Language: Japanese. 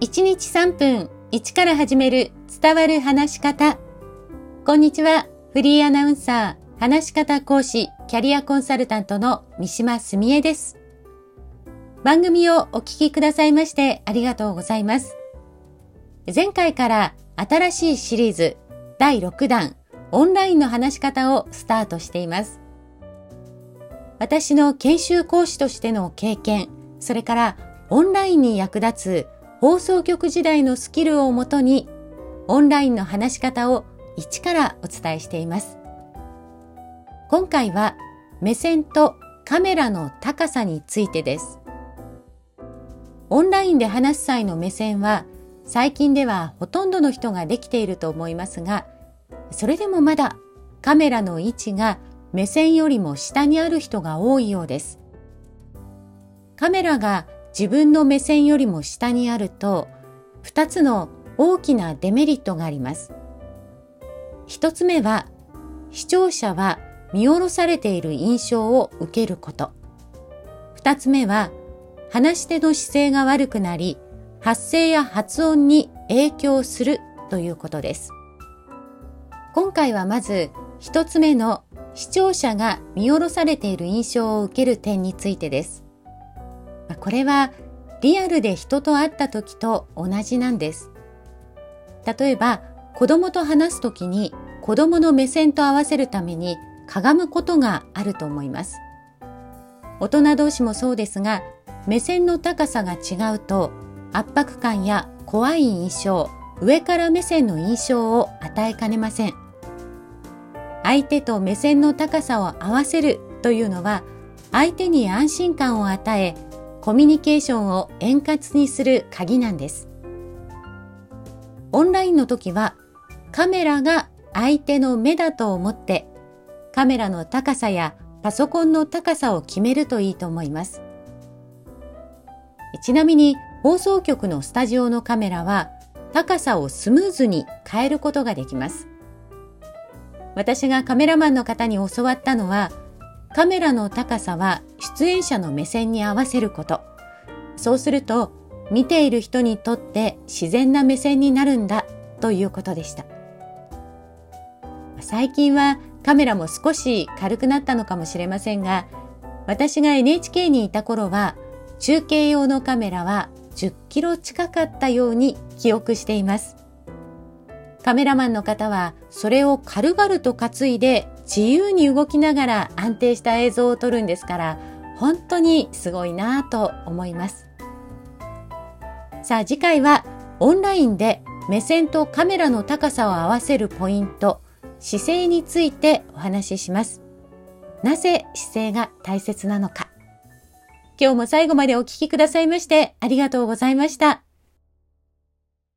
1日3分1から始める伝わる話し方。こんにちは。フリーアナウンサー、話し方講師、キャリアコンサルタントの三島澄江です。番組をお聞きくださいましてありがとうございます。前回から新しいシリーズ第6弾オンラインの話し方をスタートしています。私の研修講師としての経験、それからオンラインに役立つ放送局時代のスキルをもとにオンラインの話し方を一からお伝えしています。今回は目線とカメラの高さについてです。オンラインで話す際の目線は最近ではほとんどの人ができていると思いますが、それでもまだカメラの位置が目線よりも下にある人が多いようです。カメラが自分の目線よりも下にあると、2つの大きなデメリットがあります。1つ目は、視聴者は見下ろされている印象を受けること。2つ目は、話し手の姿勢が悪くなり、発声や発音に影響するということです。今回はまず一つ目の視聴者が見下ろされている印象を受ける点についてです。これはリアルで人と会った時と同じなんです。例えば子供と話す時に子供の目線と合わせるためにかがむことがあると思います。大人同士もそうですが目線の高さが違うと圧迫感や怖い印象、上から目線の印象を与えかねません。相手と目線の高さを合わせるというのは相手に安心感を与えコミュニケーションを円滑にする鍵なんです。オンラインの時はカメラが相手の目だと思ってカメラの高さやパソコンの高さを決めるといいと思います。ちなみに放送局のスタジオのカメラは高さをスムーズに変えることができます。私がカメラマンの方に教わったのは、カメラの高さは出演者の目線に合わせること。そうすると、見ている人にとって自然な目線になるんだということでした。最近はカメラも少し軽くなったのかもしれませんが、私が NHK にいた頃は中継用のカメラは10キロ近かったように記憶しています。カメラマンの方はそれを軽々と担いで自由に動きながら安定した映像を撮るんですから本当にすごいなぁと思います。さあ次回はオンラインで目線とカメラの高さを合わせるポイント、姿勢についてお話しします。なぜ姿勢が大切なのか。今日も最後までお聴きくださいましてありがとうございました。